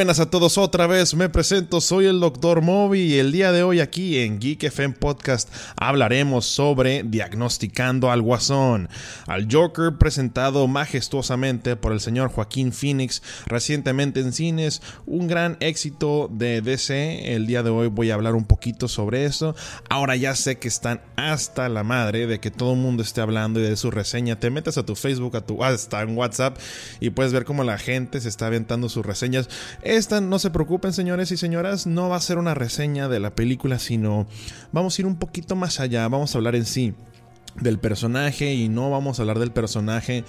Buenas a todos otra vez, me presento, soy el Dr. Moby y el día de hoy aquí en Geek FM Podcast hablaremos sobre Diagnosticando al Guasón, al Joker presentado majestuosamente por el señor Joaquín Phoenix recientemente en cines, un gran éxito de DC, el día de hoy voy a hablar un poquito sobre eso, ahora ya sé que están hasta la madre de que todo el mundo esté hablando y de su reseña, te metes a tu Facebook, a tu hasta en WhatsApp y puedes ver cómo la gente se está aventando sus reseñas esta, no se preocupen señores y señoras, no va a ser una reseña de la película, sino vamos a ir un poquito más allá, vamos a hablar en sí del personaje y no vamos a hablar del personaje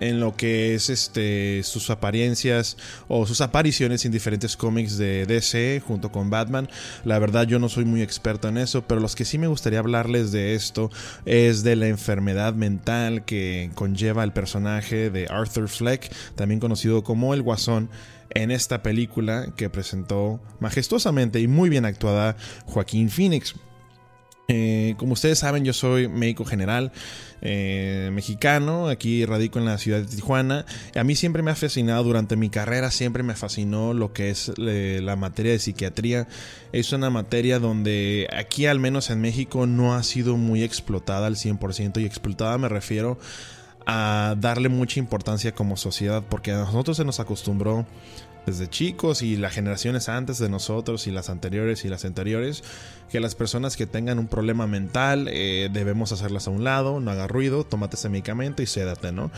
en lo que es este sus apariencias o sus apariciones en diferentes cómics de DC junto con Batman. La verdad yo no soy muy experto en eso, pero los que sí me gustaría hablarles de esto es de la enfermedad mental que conlleva el personaje de Arthur Fleck, también conocido como el Guasón en esta película que presentó majestuosamente y muy bien actuada Joaquín Phoenix. Eh, como ustedes saben, yo soy médico general eh, mexicano, aquí radico en la ciudad de Tijuana. A mí siempre me ha fascinado, durante mi carrera siempre me fascinó lo que es la materia de psiquiatría. Es una materia donde aquí, al menos en México, no ha sido muy explotada al 100% y explotada me refiero a darle mucha importancia como sociedad, porque a nosotros se nos acostumbró desde chicos y las generaciones antes de nosotros y las anteriores y las anteriores, que las personas que tengan un problema mental eh, debemos hacerlas a un lado, no haga ruido, tómate ese medicamento y sédate, ¿no?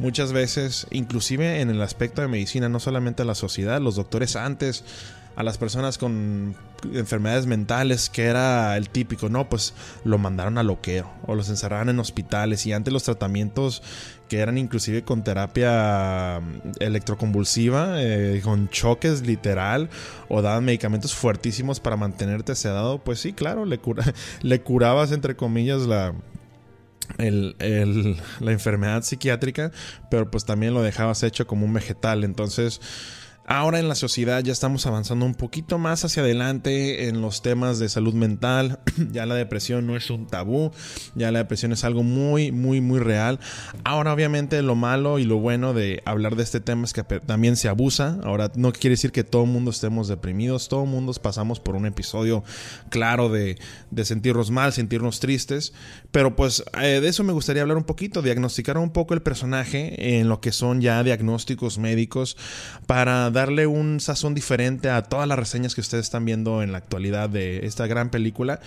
Muchas veces, inclusive en el aspecto de medicina, no solamente la sociedad, los doctores antes a las personas con enfermedades mentales, que era el típico, no, pues lo mandaron a loqueo o los encerraban en hospitales y antes los tratamientos que eran inclusive con terapia mm, electroconvulsiva, eh, con choques literal, o daban medicamentos fuertísimos para mantenerte sedado, pues sí, claro, le, cura, le curabas entre comillas la, la enfermedad psiquiátrica, pero pues también lo dejabas hecho como un vegetal. Entonces, Ahora en la sociedad ya estamos avanzando un poquito más hacia adelante en los temas de salud mental. ya la depresión no es un tabú, ya la depresión es algo muy, muy, muy real. Ahora obviamente lo malo y lo bueno de hablar de este tema es que también se abusa. Ahora no quiere decir que todo el mundo estemos deprimidos, todo el mundo pasamos por un episodio claro de, sentirnos mal, sentirnos tristes. Pero pues eh, de eso me gustaría hablar un poquito, diagnosticar un poco el personaje en lo que son ya diagnósticos médicos para darle un sazón diferente a todas las reseñas que ustedes están viendo en la actualidad de esta gran película.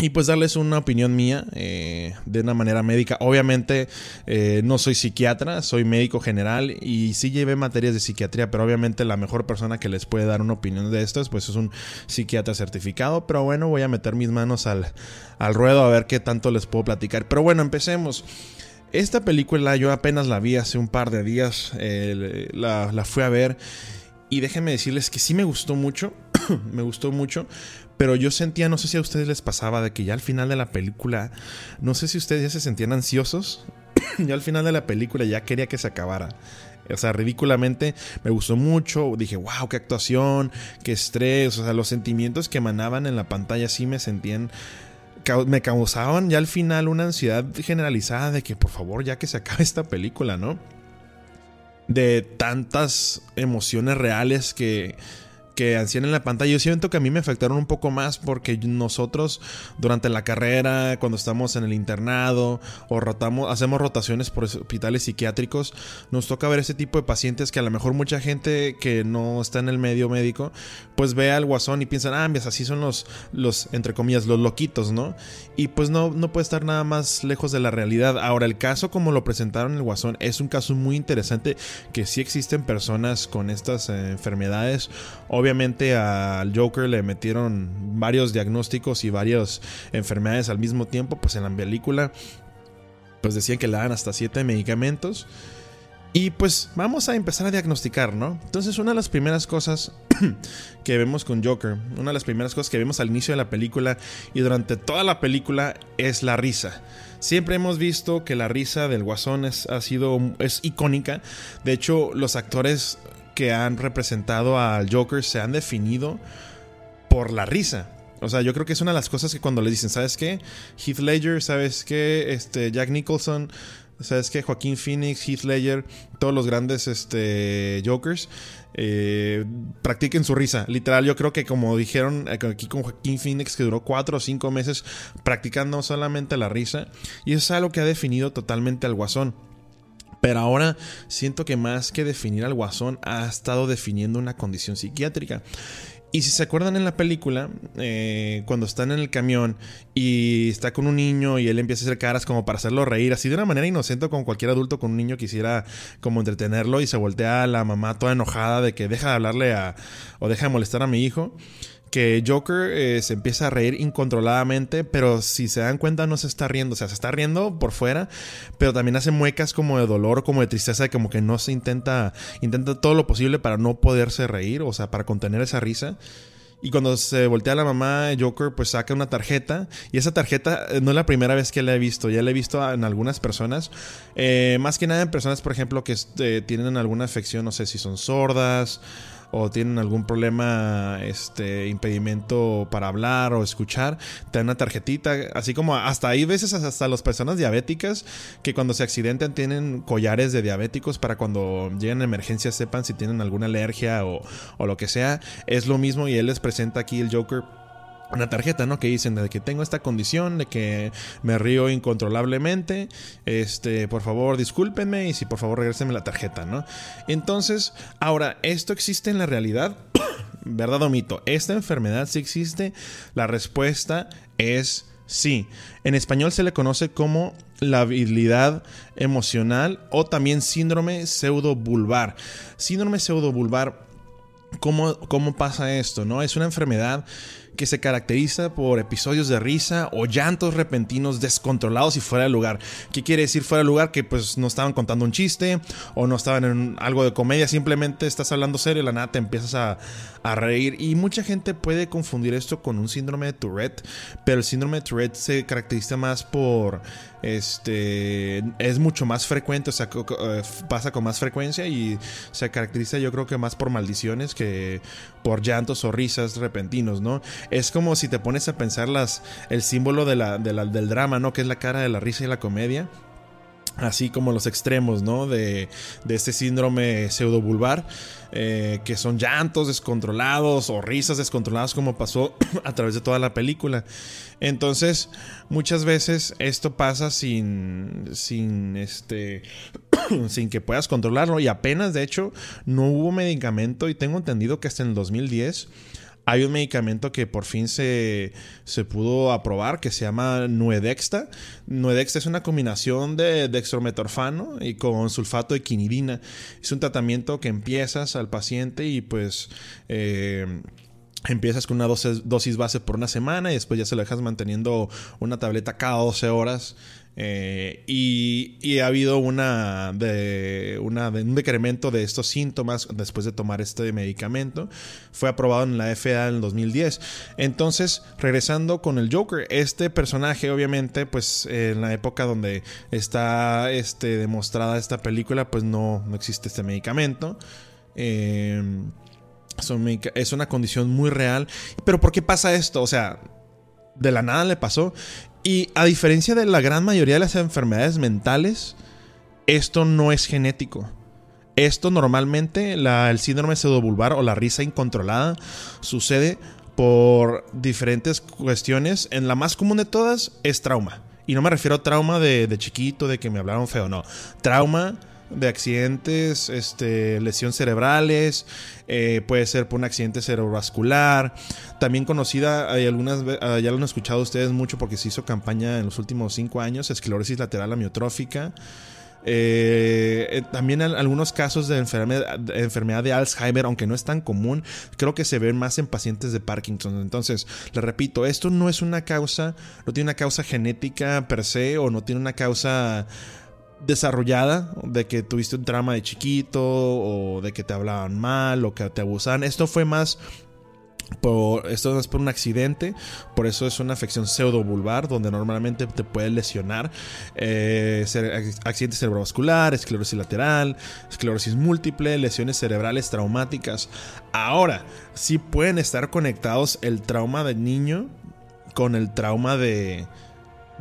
Y pues darles una opinión mía eh, de una manera médica. Obviamente eh, no soy psiquiatra, soy médico general y sí llevé materias de psiquiatría, pero obviamente la mejor persona que les puede dar una opinión de esto pues es un psiquiatra certificado. Pero bueno, voy a meter mis manos al, al ruedo a ver qué tanto les puedo platicar. Pero bueno, empecemos. Esta película yo apenas la vi hace un par de días, la, la fui a ver y déjenme decirles que sí me gustó mucho, me gustó mucho, pero yo sentía, no sé si a ustedes les pasaba, de que ya al final de la película, no sé si ustedes ya se sentían ansiosos, ya al final de la película ya quería que se acabara. O sea, ridículamente me gustó mucho. Dije, wow, qué actuación, qué estrés. O sea, los sentimientos que emanaban en la pantalla sí me sentían me causaban ya al final una ansiedad generalizada de que por favor ya que se acabe esta película, ¿no? De tantas emociones reales que que hacían en la pantalla. Yo siento que a mí me afectaron un poco más porque nosotros durante la carrera, cuando estamos en el internado o rotamos, hacemos rotaciones por hospitales psiquiátricos, nos toca ver ese tipo de pacientes que a lo mejor mucha gente que no está en el medio médico, pues ve al guasón y piensan, ah, pues así son los, los, entre comillas, los loquitos, ¿no? Y pues no, no puede estar nada más lejos de la realidad. Ahora, el caso como lo presentaron en el guasón es un caso muy interesante que sí existen personas con estas eh, enfermedades. Obviamente obviamente al Joker le metieron varios diagnósticos y varias enfermedades al mismo tiempo, pues en la película pues decían que le dan hasta siete medicamentos. Y pues vamos a empezar a diagnosticar, ¿no? Entonces una de las primeras cosas que vemos con Joker, una de las primeras cosas que vemos al inicio de la película y durante toda la película es la risa. Siempre hemos visto que la risa del guasón es, ha sido, es icónica. De hecho, los actores que han representado al Joker se han definido por la risa. O sea, yo creo que es una de las cosas que cuando le dicen, ¿sabes qué? Heath Ledger, ¿sabes qué? Este, Jack Nicholson, sabes que Joaquín Phoenix, Heath Ledger, todos los grandes este, Jokers, eh, practiquen su risa. Literal, yo creo que como dijeron aquí con Joaquín Phoenix, que duró cuatro o cinco meses practicando solamente la risa. Y eso es algo que ha definido totalmente al guasón. Pero ahora siento que más que definir al guasón, ha estado definiendo una condición psiquiátrica. Y si se acuerdan en la película, eh, cuando están en el camión y está con un niño y él empieza a hacer caras como para hacerlo reír, así de una manera inocente como cualquier adulto con un niño quisiera como entretenerlo y se voltea a la mamá toda enojada de que deja de hablarle a o deja de molestar a mi hijo que Joker eh, se empieza a reír incontroladamente, pero si se dan cuenta no se está riendo, o sea, se está riendo por fuera, pero también hace muecas como de dolor, como de tristeza, como que no se intenta, intenta todo lo posible para no poderse reír, o sea, para contener esa risa. Y cuando se voltea la mamá, Joker pues saca una tarjeta. Y esa tarjeta eh, no es la primera vez que la he visto. Ya la he visto en algunas personas. Eh, más que nada en personas, por ejemplo, que tienen alguna afección, no sé si son sordas o tienen algún problema, este, impedimento para hablar o escuchar, te dan una tarjetita, así como hasta hay veces hasta las personas diabéticas que cuando se accidentan tienen collares de diabéticos para cuando llegan a emergencia sepan si tienen alguna alergia o, o lo que sea. Es lo mismo y él les presenta aquí el Joker una tarjeta, ¿no? Que dicen de que tengo esta condición, de que me río incontrolablemente, este, por favor discúlpenme y si por favor regresenme la tarjeta, ¿no? Entonces, ahora, ¿esto existe en la realidad? ¿Verdad o mito? ¿Esta enfermedad sí existe? La respuesta es sí. En español se le conoce como la habilidad emocional o también síndrome pseudobulbar. Síndrome pseudobulbar, ¿cómo, ¿cómo pasa esto? ¿No? Es una enfermedad que se caracteriza por episodios de risa o llantos repentinos descontrolados y fuera de lugar. ¿Qué quiere decir fuera de lugar? Que pues no estaban contando un chiste o no estaban en algo de comedia, simplemente estás hablando serio y la nada te empiezas a, a reír. Y mucha gente puede confundir esto con un síndrome de Tourette, pero el síndrome de Tourette se caracteriza más por este es mucho más frecuente, o sea, eh, pasa con más frecuencia y se caracteriza yo creo que más por maldiciones que por llantos o risas repentinos, ¿no? Es como si te pones a pensar las, el símbolo de la, del drama, ¿no? Que es la cara de la risa y la comedia así como los extremos, ¿no? De, de este síndrome pseudobulbar, eh, que son llantos descontrolados o risas descontroladas como pasó a través de toda la película. Entonces, muchas veces esto pasa sin, sin, este, sin que puedas controlarlo y apenas, de hecho, no hubo medicamento y tengo entendido que hasta en el 2010 hay un medicamento que por fin se, se, pudo aprobar que se llama Nuedexta. Nuedexta es una combinación de dextrometorfano y con sulfato de quinidina. Es un tratamiento que empiezas al paciente y pues... Eh, empiezas con una dosis, dosis, base por una semana y después ya se lo dejas manteniendo una tableta cada 12 horas. Eh, y, ha habido una un decremento de estos síntomas después de tomar este medicamento. Fue aprobado en la FDA en el 2010. Entonces, regresando con el Joker, este personaje, obviamente, pues en la época donde está este, demostrada esta película, pues no, no existe este medicamento. Eh, es una condición muy real. Pero ¿por qué pasa esto? O sea, de la nada le pasó. Y a diferencia de la gran mayoría de las enfermedades mentales, esto no es genético. Esto normalmente, el síndrome pseudobulbar o la risa incontrolada, sucede por diferentes cuestiones. En la más común de todas es trauma. Y no me refiero a trauma de, de chiquito, de que me hablaron feo, no. Trauma de accidentes, este, lesiones cerebrales, eh, puede ser por un accidente cerebrovascular, también conocida, hay algunas, ah, ya lo han escuchado ustedes mucho porque se hizo campaña en los últimos cinco años, esclerosis lateral amiotrófica. Eh, eh, también algunos casos de enfermedad, de enfermedad, de Alzheimer, aunque no es tan común, creo que se ven más en pacientes de Parkinson. Entonces, le repito, esto no es una causa, no tiene una causa genética per se o no tiene una causa desarrollada de que tuviste un trauma de chiquito o de que te hablaban mal o que te abusaban. Esto fue más por, esto es por un accidente, por eso es una afección pseudobulbar, donde normalmente te puede lesionar. Eh, accidente cerebrovascular, esclerosis lateral, esclerosis múltiple, lesiones cerebrales traumáticas. Ahora, sí pueden estar conectados el trauma del niño con el trauma de,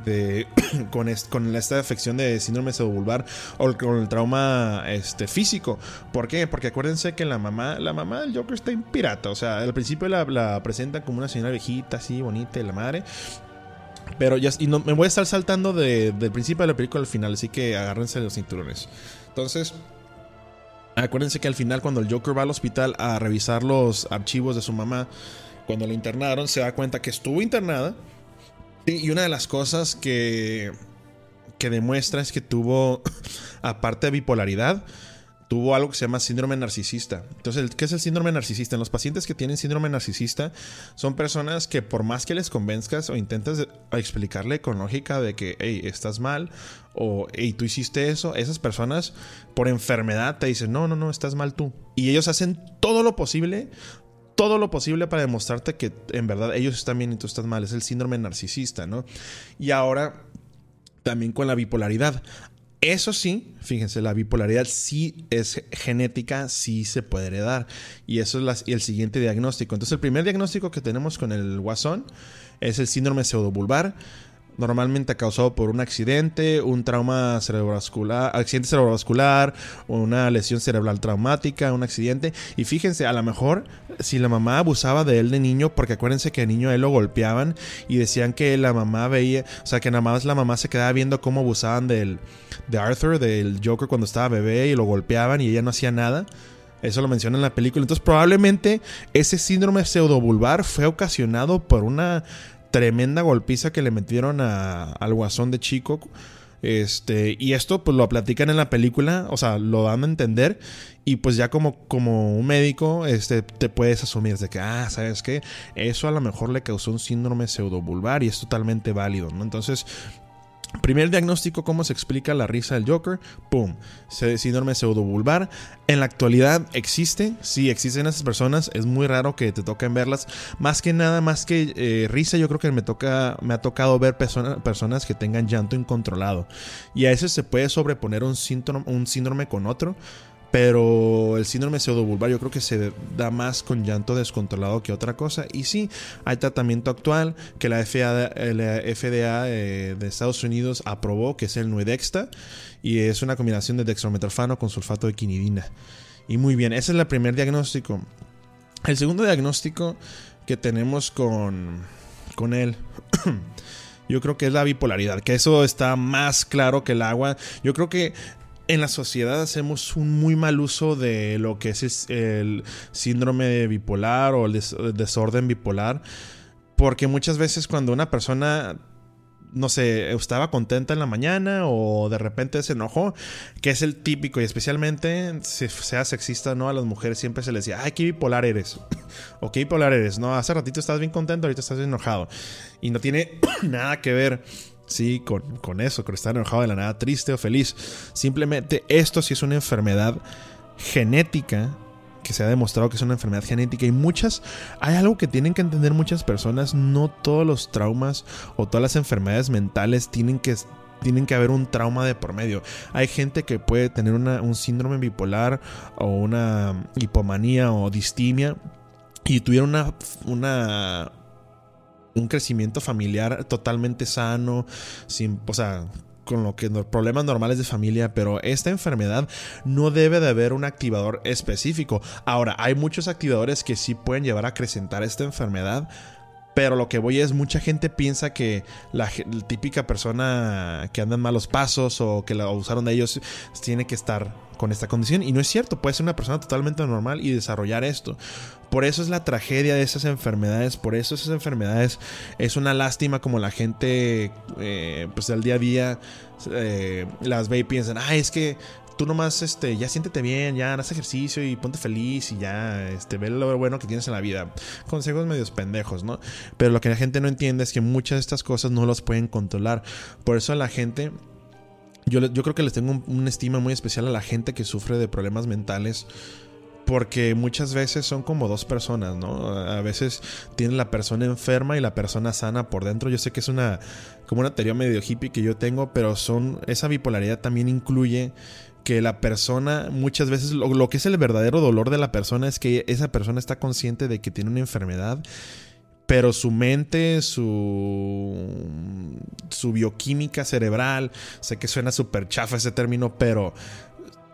con, esta afección de síndrome pseudobulbar o con el trauma este, físico. ¿Por qué? Porque acuérdense que la mamá, la mamá del Joker está en pirata. O sea, al principio la, presentan como una señora viejita, así bonita, y la madre. Pero ya, y me voy a estar saltando de, del principio de la película al final, así que agárrense los cinturones. Entonces, acuérdense que al final, cuando el Joker va al hospital a revisar los archivos de su mamá, cuando la internaron, se da cuenta que estuvo internada y una de las cosas que, que demuestra es que tuvo, aparte de bipolaridad, tuvo algo que se llama síndrome narcisista. Entonces, ¿qué es el síndrome narcisista? En los pacientes que tienen síndrome narcisista son personas que por más que les convenzcas o intentes explicarle con lógica de que, hey, estás mal o, hey, tú hiciste eso, esas personas por enfermedad te dicen, no, no, no, estás mal tú. Y ellos hacen todo lo posible todo lo posible para demostrarte que en verdad ellos están bien y tú estás mal. Es el síndrome narcisista, ¿no? Y ahora también con la bipolaridad. Eso sí, fíjense, la bipolaridad sí es genética, sí se puede heredar. Y eso es el siguiente diagnóstico. Entonces, el primer diagnóstico que tenemos con el guasón es el síndrome pseudobulbar normalmente causado por un accidente, un trauma cerebrovascular, accidente cerebrovascular, una lesión cerebral traumática, un accidente. Y fíjense, a lo mejor si la mamá abusaba de él de niño, porque acuérdense que de niño a él lo golpeaban y decían que la mamá veía, o sea, que nada más la mamá se quedaba viendo cómo abusaban del, de Arthur, del Joker cuando estaba bebé y lo golpeaban y ella no hacía nada. Eso lo menciona en la película. Entonces, probablemente ese síndrome pseudobulbar fue ocasionado por una tremenda golpiza que le metieron al guasón de Chico. Este, y esto pues lo platican en la película, o sea, lo dan a entender y pues ya como, como un médico este, te puedes asumir de que, ah, ¿sabes qué? Eso a lo mejor le causó un síndrome pseudobulbar y es totalmente válido, ¿no? Entonces, Primer diagnóstico, ¿cómo se explica la risa del Joker? ¡Pum! Síndrome pseudobulbar. En la actualidad existe, sí existen esas personas, es muy raro que te toquen verlas. Más que nada, más que eh, risa, yo creo que me, toca, me ha tocado ver personas que tengan llanto incontrolado. Y a veces se puede sobreponer un un síndrome con otro. Pero el síndrome pseudobulbar yo creo que se da más con llanto descontrolado que otra cosa. Y sí, hay tratamiento actual que la FDA, eh, de Estados Unidos aprobó, que es el Nuedexta. Y es una combinación de dextrometorfano con sulfato de quinidina. Y muy bien, ese es el primer diagnóstico. El segundo diagnóstico que tenemos con, con él. Yo creo que es la bipolaridad, que eso está más claro que el agua. Yo creo que en la sociedad hacemos un muy mal uso de lo que es el síndrome bipolar o el, desorden bipolar. Porque muchas veces cuando una persona no sé, estaba contenta en la mañana o de repente se enojó, que es el típico y especialmente si sea sexista no a las mujeres siempre se les decía, ay, qué bipolar eres, o qué bipolar eres, no, hace ratito estás bien contento, ahorita estás enojado. Y no tiene nada que ver sí, con, eso, con estar enojado de la nada, triste o feliz. Simplemente esto sí es una enfermedad genética que se ha demostrado que es una enfermedad genética y muchas, hay algo que tienen que entender muchas personas, no todos los traumas o todas las enfermedades mentales tienen que tienen que haber un trauma de por medio. Hay gente que puede tener un síndrome bipolar o una hipomanía o distimia y tuvieron una, una, un crecimiento familiar totalmente sano, sin, o sea, con lo que problemas normales de familia, pero esta enfermedad no debe de haber un activador específico. Ahora, hay muchos activadores que sí pueden llevar a acrecentar esta enfermedad, pero lo que voy es, mucha gente piensa que la, típica persona que anda en malos pasos o que la abusaron de ellos tiene que estar con esta condición. Y no es cierto, puede ser una persona totalmente normal y desarrollar esto. Por eso es la tragedia de esas enfermedades, por eso esas enfermedades es una lástima como la gente eh, pues del día a día eh, las ve y piensan, ah, es que tú nomás, este, ya siéntete bien, ya haz ejercicio y ponte feliz y ya, este, ve lo bueno que tienes en la vida. Consejos medios pendejos, ¿no? Pero lo que la gente no entiende es que muchas de estas cosas no las pueden controlar. Por eso la gente... Yo, yo creo que les tengo una estima muy especial a la gente que sufre de problemas mentales porque muchas veces son como dos personas, ¿no? A veces tiene la persona enferma y la persona sana por dentro. Yo sé que es una como una teoría medio hippie que yo tengo, pero son esa bipolaridad también incluye que la persona muchas veces lo, que es el verdadero dolor de la persona es que esa persona está consciente de que tiene una enfermedad pero su mente, su, su bioquímica cerebral, sé que suena súper chafa ese término, pero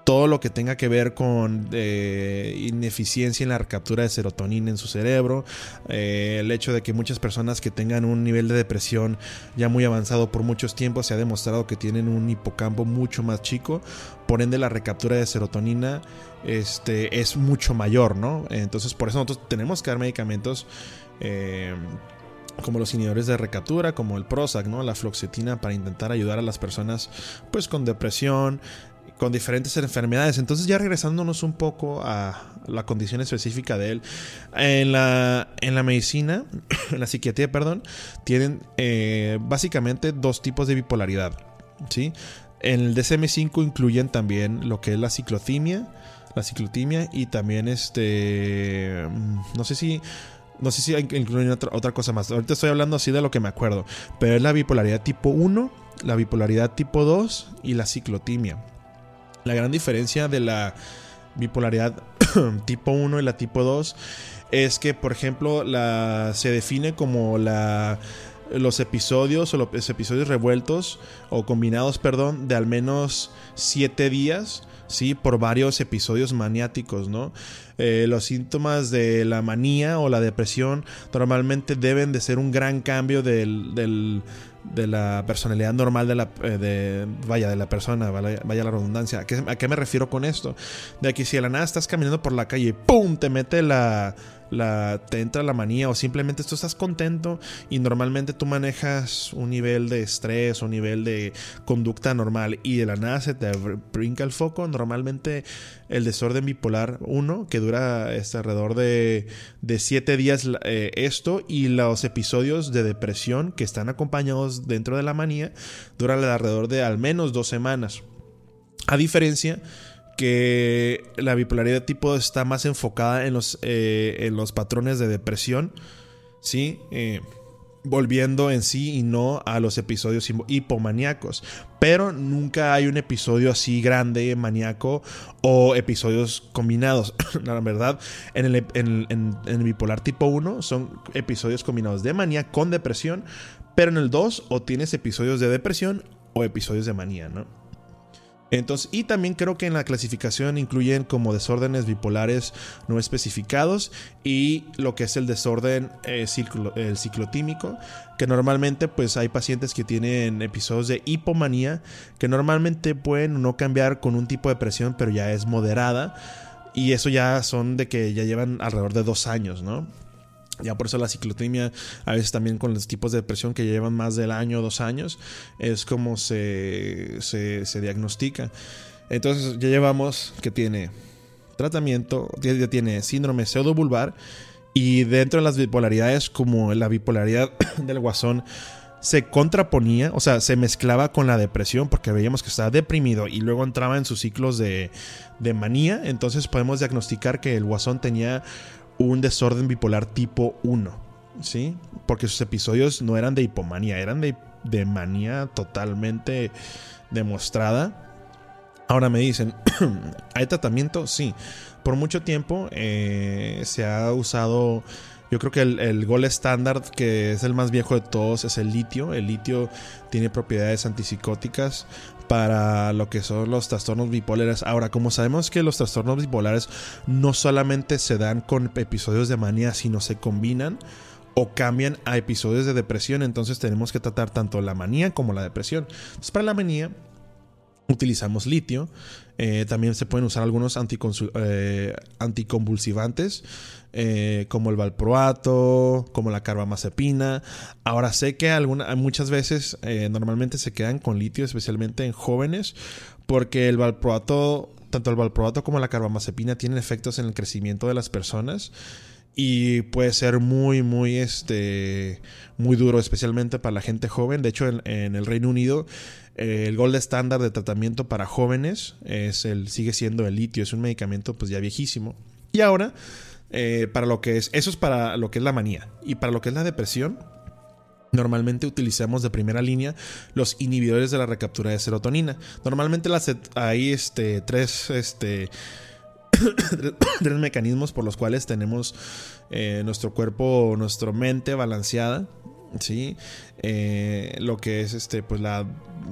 todo lo que tenga que ver con eh, ineficiencia en la recaptura de serotonina en su cerebro, eh, el hecho de que muchas personas que tengan un nivel de depresión ya muy avanzado por muchos tiempos se ha demostrado que tienen un hipocampo mucho más chico, por ende la recaptura de serotonina este, es mucho mayor, ¿no? Entonces por eso nosotros tenemos que dar medicamentos. Eh, como los inhibidores de recaptura, como el Prozac, ¿no? La fluoxetina para intentar ayudar a las personas pues con depresión, con diferentes enfermedades. Entonces ya regresándonos un poco a la condición específica de él, en la, en la medicina, en la psiquiatría, perdón, tienen eh, básicamente dos tipos de bipolaridad. ¿sí? En el DSM-5 incluyen también lo que es la ciclotimia, la ciclotimia y también este, mm, no sé si... No sé si incluyen otra, otra cosa más. Ahorita estoy hablando así de lo que me acuerdo. Pero es la bipolaridad tipo 1, la bipolaridad tipo 2 y la ciclotimia. La gran diferencia de la bipolaridad tipo 1 y la tipo 2 es que, por ejemplo, la, se define como la, los episodios o los episodios revueltos o combinados, perdón, de al menos 7 días. Sí, por varios episodios maniáticos, ¿no? Eh, los síntomas de la manía o la depresión normalmente deben de ser un gran cambio del de la personalidad normal de la eh, vaya de la persona vaya, la redundancia ¿A qué, ¿A qué, me refiero con esto? de que si de la nada estás caminando por la calle ¡pum! te mete la la, te entra la manía o simplemente tú estás contento y normalmente tú manejas un nivel de estrés o un nivel de conducta normal y de la nada se te brinca el foco, normalmente el desorden bipolar 1 que dura este, alrededor de 7 días eh, esto y los episodios de depresión que están acompañados dentro de la manía duran alrededor de al menos dos semanas. A diferencia que la bipolaridad tipo está más enfocada en los, eh, en los patrones de depresión, ¿sí? Eh, volviendo en sí y no a los episodios hipomaníacos. Pero nunca hay un episodio así grande, maníaco, o episodios combinados. la verdad, en el, en el bipolar tipo 1 son episodios combinados de manía con depresión, pero en el 2 o tienes episodios de depresión o episodios de manía, ¿no? Entonces, y también creo que en la clasificación incluyen como desórdenes bipolares no especificados y lo que es el desorden eh, el ciclotímico, que normalmente pues hay pacientes que tienen episodios de hipomanía que normalmente pueden no cambiar con un tipo de presión, pero ya es moderada. Y eso ya son de que ya llevan alrededor de dos años, ¿no? Ya por eso la ciclotimia, a veces también con los tipos de depresión que llevan más del año o dos años, es como se, se, diagnostica. Entonces ya llevamos que tiene tratamiento, ya tiene síndrome pseudobulbar y dentro de las bipolaridades como la bipolaridad del guasón se contraponía, o sea, se mezclaba con la depresión porque veíamos que estaba deprimido y luego entraba en sus ciclos de, de manía, entonces podemos diagnosticar que el guasón tenía un desorden bipolar tipo 1, ¿sí? Porque sus episodios no eran de hipomanía, eran de, de manía totalmente demostrada. Ahora me dicen, ¿hay tratamiento? Sí. Por mucho tiempo eh, se ha usado, yo creo que el, el gol estándar, que es el más viejo de todos, es el litio. El litio tiene propiedades antipsicóticas para lo que son los trastornos bipolares. Ahora, como sabemos que los trastornos bipolares no solamente se dan con episodios de manía, sino se combinan o cambian a episodios de depresión, entonces tenemos que tratar tanto la manía como la depresión. Entonces, para la manía utilizamos litio, eh, también se pueden usar algunos eh, anticonvulsivantes eh, como el valproato, como la carbamazepina. Ahora sé que alguna, muchas veces normalmente se quedan con litio, especialmente en jóvenes, porque el valproato, tanto el valproato como la carbamazepina tienen efectos en el crecimiento de las personas y puede ser muy muy este muy duro especialmente para la gente joven de hecho en el Reino Unido eh, el gold estándar de tratamiento para jóvenes es el, sigue siendo el litio, es un medicamento pues ya viejísimo. Y ahora, eh, para lo que es, eso es para lo que es la manía. Y para lo que es la depresión, Normalmente utilizamos de primera línea los inhibidores de la recaptura de serotonina. Normalmente las, hay este, tres este, tres mecanismos por los cuales tenemos eh, nuestro cuerpo, nuestra mente balanceada. ¿sí? Eh, lo que es este, pues la,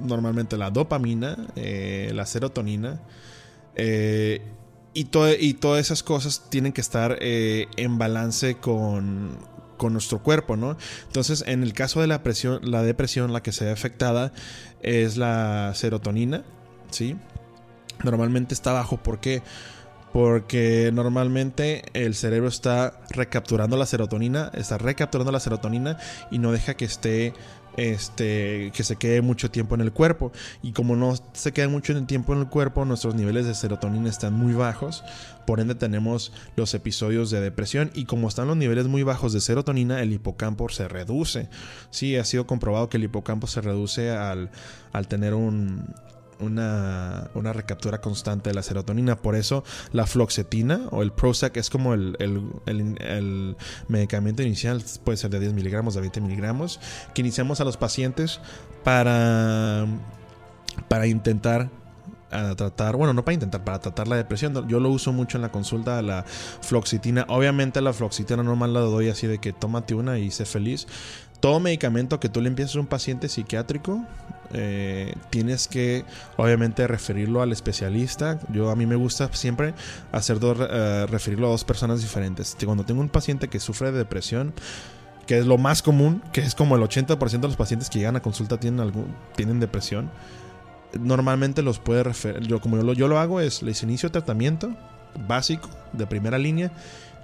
normalmente la dopamina, eh, la serotonina. y, y todas esas cosas tienen que estar en balance con, con nuestro cuerpo, ¿no? Entonces, en el caso de la, presión, la depresión, la que se ve afectada es la serotonina, ¿sí? Normalmente está bajo, ¿por qué? Normalmente el cerebro está recapturando la serotonina, está recapturando la serotonina y no deja que esté este, que se quede mucho tiempo en el cuerpo. Y como no se queda mucho tiempo en el cuerpo, nuestros niveles de serotonina están muy bajos. Por ende tenemos los episodios de depresión. Y como están los niveles muy bajos de serotonina, el hipocampo se reduce. Sí, ha sido comprobado que el hipocampo se reduce al, al tener un, una, recaptura constante de la serotonina. Por eso la floxetina o el Prozac es como el, medicamento inicial, puede ser de 10 miligramos, de 20 miligramos, que iniciamos a los pacientes para, para intentar tratar, bueno, no para intentar, para tratar la depresión. Yo lo uso mucho en la consulta la floxitina. Obviamente la floxitina normal la doy así de que tómate una y sé feliz todo medicamento que tú le empieces a un paciente psiquiátrico, eh, tienes que obviamente referirlo al especialista. Yo a mí me gusta siempre hacer dos, eh, referirlo a dos personas diferentes. Cuando tengo un paciente que sufre de depresión, que es lo más común, que es como el 80% de los pacientes que llegan a consulta tienen, depresión, normalmente los puede referir, yo como yo lo, yo lo hago es, les inicio tratamiento básico de primera línea,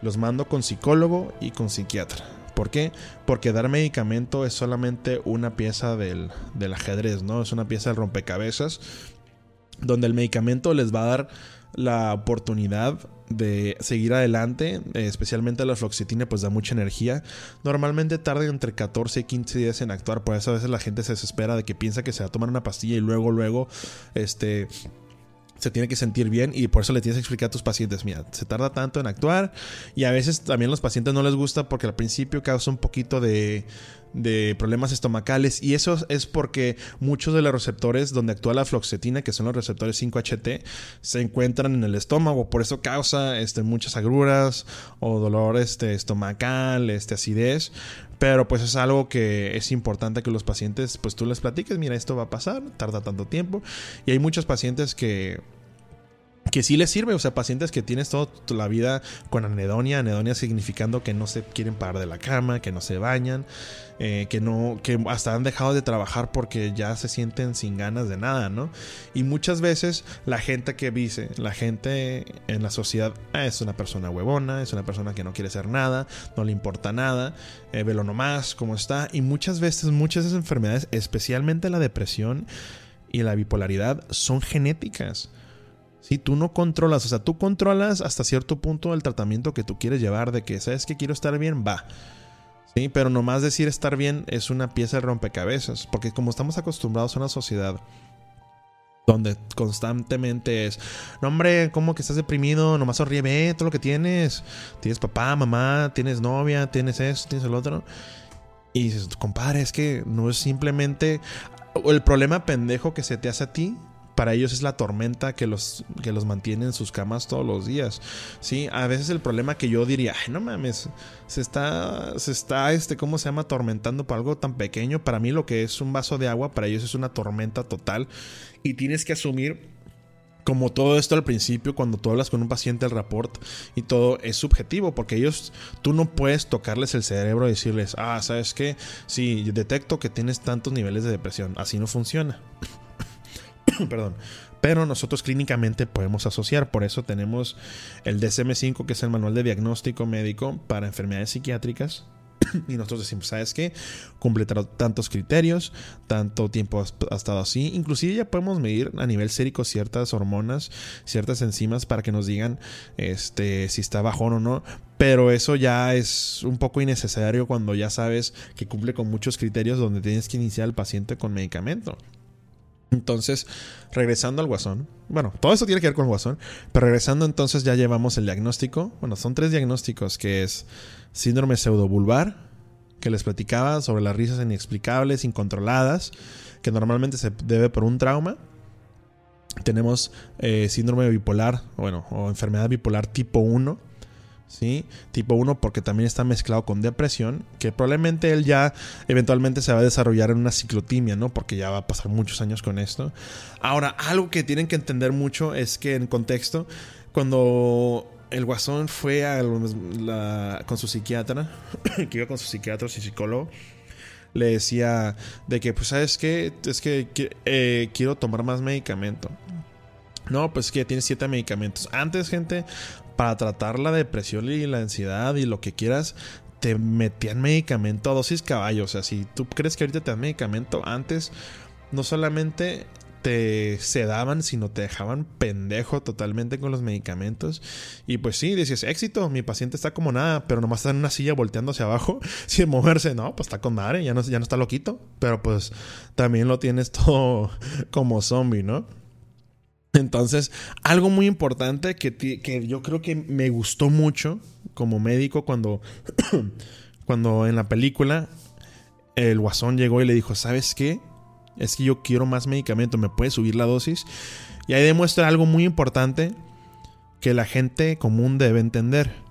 los mando con psicólogo y con psiquiatra ¿Por qué? Porque dar medicamento es solamente una pieza del, ajedrez, ¿no? Es una pieza del rompecabezas donde el medicamento les va a dar la oportunidad de seguir adelante, eh, especialmente la floxitina, pues da mucha energía. Normalmente tarda entre 14 y 15 días en actuar, por eso a veces la gente se desespera de que piensa que se va a tomar una pastilla y luego, luego, este se tiene que sentir bien y por eso le tienes que explicar a tus pacientes, mira, se tarda tanto en actuar y a veces también a los pacientes no les gusta porque al principio causa un poquito de, de problemas estomacales y eso es porque muchos de los receptores donde actúa la floxetina, que son los receptores 5HT, se encuentran en el estómago, por eso causa este, muchas agruras o dolor este, estomacal, este, acidez, pero pues es algo que es importante que los pacientes, pues tú les platiques, mira, esto va a pasar, tarda tanto tiempo. Y hay muchos pacientes que que sí les sirve, o sea, pacientes que tienes toda la vida con anedonia, anedonia significando que no se quieren parar de la cama, que no se bañan, eh, que no, que hasta han dejado de trabajar porque ya se sienten sin ganas de nada, ¿no? Y muchas veces la gente que dice, la gente en la sociedad ah, es una persona huevona, es una persona que no quiere hacer nada, no le importa nada, eh, velo nomás, cómo está, y muchas veces, muchas de esas enfermedades, especialmente la depresión y la bipolaridad, son genéticas. Si tú no controlas, o sea, tú controlas hasta cierto punto el tratamiento que tú quieres llevar, de que sabes que quiero estar bien, va. Sí, pero nomás decir estar bien es una pieza de rompecabezas, porque como estamos acostumbrados a una sociedad donde constantemente es, no hombre, ¿cómo que estás deprimido? Nomás sonríe, ve todo lo que tienes. Tienes papá, mamá, tienes novia, tienes esto, tienes el otro. Y dices, compadre, es que no es simplemente el problema pendejo que se te hace a ti para ellos es la tormenta que los, que los mantiene en sus camas todos los días. Sí, a veces el problema que yo diría, ay, no mames, se está, se está, este, ¿cómo se llama? Atormentando por algo tan pequeño. Para mí lo que es un vaso de agua, para ellos es una tormenta total. Y tienes que asumir como todo esto al principio, cuando tú hablas con un paciente el rapport y todo es subjetivo, porque ellos, tú no puedes tocarles el cerebro y decirles, ah, ¿sabes qué? Sí, detecto que tienes tantos niveles de depresión. Así no funciona. Perdón. Pero nosotros clínicamente podemos asociar, por eso tenemos el DSM5, que es el manual de diagnóstico médico para enfermedades psiquiátricas, y nosotros decimos, ¿sabes qué? Cumple tantos criterios, tanto tiempo ha estado así. Inclusive ya podemos medir a nivel sérico ciertas hormonas, ciertas enzimas para que nos digan este, si está bajón o no. Pero eso ya es un poco innecesario cuando ya sabes que cumple con muchos criterios donde tienes que iniciar al paciente con medicamento. Entonces, regresando al guasón, bueno, todo eso tiene que ver con el guasón, pero regresando entonces ya llevamos el diagnóstico, bueno, son tres diagnósticos, que es síndrome pseudobulbar, que les platicaba sobre las risas inexplicables, incontroladas, que normalmente se debe por un trauma. tenemos eh, síndrome bipolar, bueno, o enfermedad bipolar tipo 1. ¿Sí? Tipo 1 porque también está mezclado con depresión, que probablemente él ya eventualmente se va a desarrollar en una ciclotimia, ¿no? Porque ya va a pasar muchos años con esto. Ahora, algo que tienen que entender mucho es que en contexto, cuando el guasón fue a con su psiquiatra, que iba con su psiquiatra y psicólogo, le decía de que, pues, ¿sabes qué? Es que eh, quiero tomar más medicamento. No, pues que tiene siete medicamentos. Antes, gente, para tratar la depresión y la ansiedad y lo que quieras, te metían medicamento a dosis caballo. O sea, si tú crees que ahorita te dan medicamento, antes no solamente te sedaban, sino te dejaban pendejo totalmente con los medicamentos. Y pues sí, dices, éxito, mi paciente está como nada, pero nomás está en una silla volteando hacia abajo, sin moverse. No, pues está con madre, ya no, ya no está loquito. Pero pues también lo tienes todo como zombie, ¿no? Entonces, algo muy importante que, que yo creo que me gustó mucho como médico cuando, cuando en la película el guasón llegó y le dijo, ¿sabes qué? es que yo quiero más medicamento, ¿me puede subir la dosis? Y ahí demuestra algo muy importante que la gente común debe entender.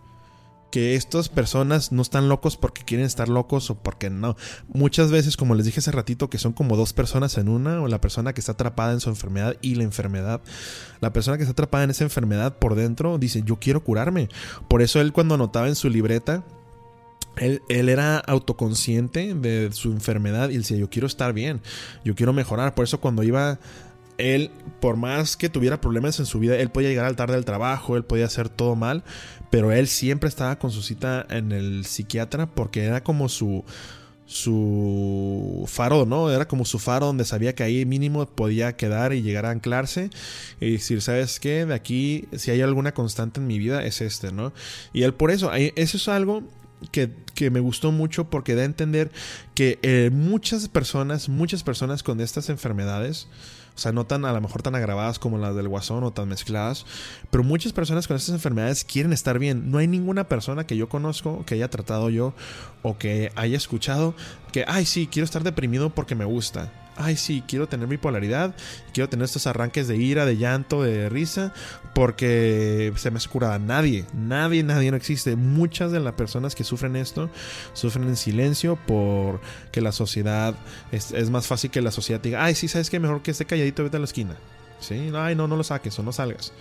Que estas personas no están locos porque quieren estar locos o porque no. Muchas veces, como les dije hace ratito, que son como dos personas en una, o la persona que está atrapada en su enfermedad y la enfermedad. La persona que está atrapada en esa enfermedad por dentro dice, yo quiero curarme. Por eso él cuando anotaba en su libreta, él, era autoconsciente de su enfermedad y decía, yo quiero estar bien, yo quiero mejorar. Por eso cuando iba, él, por más que tuviera problemas en su vida, él podía llegar al tarde del trabajo, él podía hacer todo mal, pero él siempre estaba con su cita en el psiquiatra porque era como su, su faro, ¿no? Era como su faro donde sabía que ahí mínimo podía quedar y llegar a anclarse y decir, ¿sabes qué? De aquí, si hay alguna constante en mi vida, es este, ¿no? Y él por eso, eso es algo que, me gustó mucho porque da a entender que eh, muchas personas, muchas personas con estas enfermedades, o sea, no tan a lo mejor tan agravadas como las del guasón o tan mezcladas, pero muchas personas con estas enfermedades quieren estar bien. No hay ninguna persona que yo conozco, que haya tratado yo o que haya escuchado que, ay, sí, quiero estar deprimido porque me gusta ay sí, quiero tener bipolaridad, quiero tener estos arranques de ira, de llanto, de risa, porque se me escura Nadie, nadie, nadie no existe. Muchas de las personas que sufren esto sufren en silencio porque la sociedad, es, más fácil que la sociedad diga, ay sí, ¿sabes qué? Mejor que esté calladito, vete a la esquina. Sí, ay no, no lo saques o no salgas.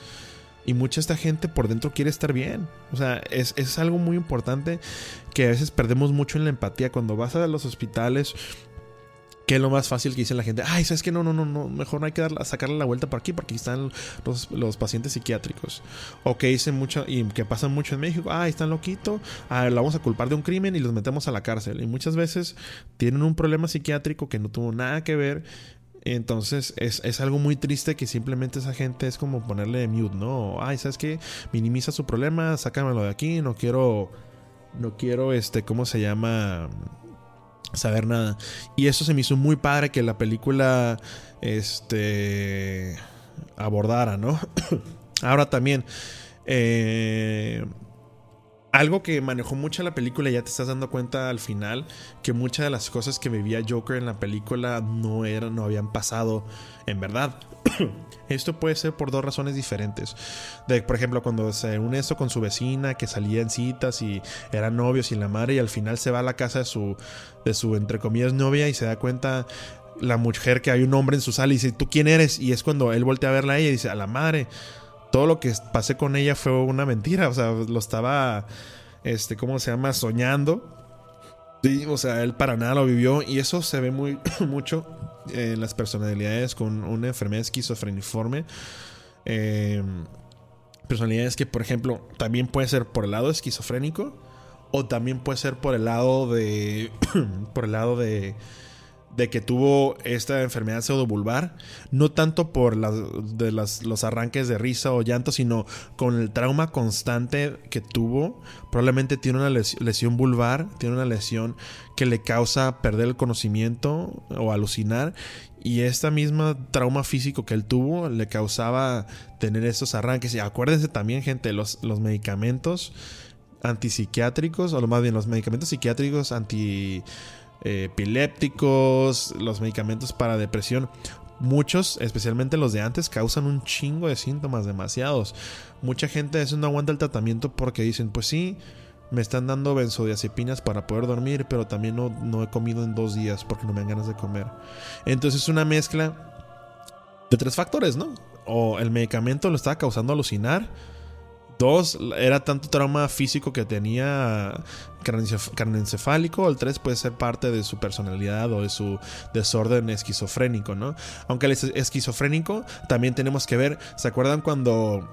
Y mucha esta gente por dentro quiere estar bien. O sea, es, es, algo muy importante que a veces perdemos mucho en la empatía. Cuando vas a los hospitales que es lo más fácil que dice la gente. Ay, ¿sabes qué? No, no, no, no. Mejor no hay que darla, sacarle la vuelta por aquí porque aquí están los, pacientes psiquiátricos. O que dicen mucho y que pasan mucho en México. Ay, están loquito. Ah, lo vamos a culpar de un crimen y los metemos a la cárcel. Y muchas veces tienen un problema psiquiátrico que no tuvo nada que ver. Entonces es, es, algo muy triste que simplemente esa gente es como ponerle mute, ¿no? Ay, ¿sabes qué? Minimiza su problema, sácamelo de aquí, no quiero, no quiero, este, ¿cómo se llama? Saber nada. Y eso se me hizo muy padre que la película este abordara, ¿no? Ahora también eh, algo que manejó mucho la película, ya te estás dando cuenta al final, que muchas de las cosas que vivía Joker en la película no eran, no habían pasado en verdad. Esto puede ser por dos razones diferentes. De, por ejemplo, cuando se une esto con su vecina, que salía en citas y eran novios y la madre, y al final se va a la casa de su, de su entre comillas, novia y se da cuenta la mujer que hay un hombre en su sala y dice, ¿tú quién eres? Y es cuando él voltea a verla a ella y dice, a la madre, todo lo que pasé con ella fue una mentira, o sea, lo estaba, este, ¿cómo se llama? Soñando. Sí, o sea, él para nada lo vivió y eso se ve muy mucho en las personalidades con una enfermedad esquizofreniforme. Eh, personalidades que, por ejemplo, también puede ser por el lado esquizofrénico o también puede ser por el lado de. por el lado de de que tuvo esta enfermedad pseudobulbar, no tanto por de los arranques de risa o llanto, sino con el trauma constante que tuvo. Probablemente tiene una lesión vulvar, tiene una lesión que le causa perder el conocimiento o alucinar. Y esta misma trauma físico que él tuvo le causaba tener estos arranques. Y acuérdense también, gente, los, los medicamentos antipsiquiátricos, o más bien los medicamentos psiquiátricos anti epilépticos, los medicamentos para depresión, muchos, especialmente los de antes, causan un chingo de síntomas, demasiados. Mucha gente eso no aguanta el tratamiento porque dicen, pues sí, me están dando benzodiazepinas para poder dormir, pero también no, no he comido en dos días porque no me dan ganas de comer. Entonces es una mezcla de tres factores, ¿no? O el medicamento lo estaba causando alucinar. Dos, era tanto trauma físico que tenía craneoencefálico. El tres puede ser parte de su personalidad o de su desorden esquizofrénico, ¿no? Aunque el esquizofrénico también tenemos que ver. ¿Se acuerdan cuando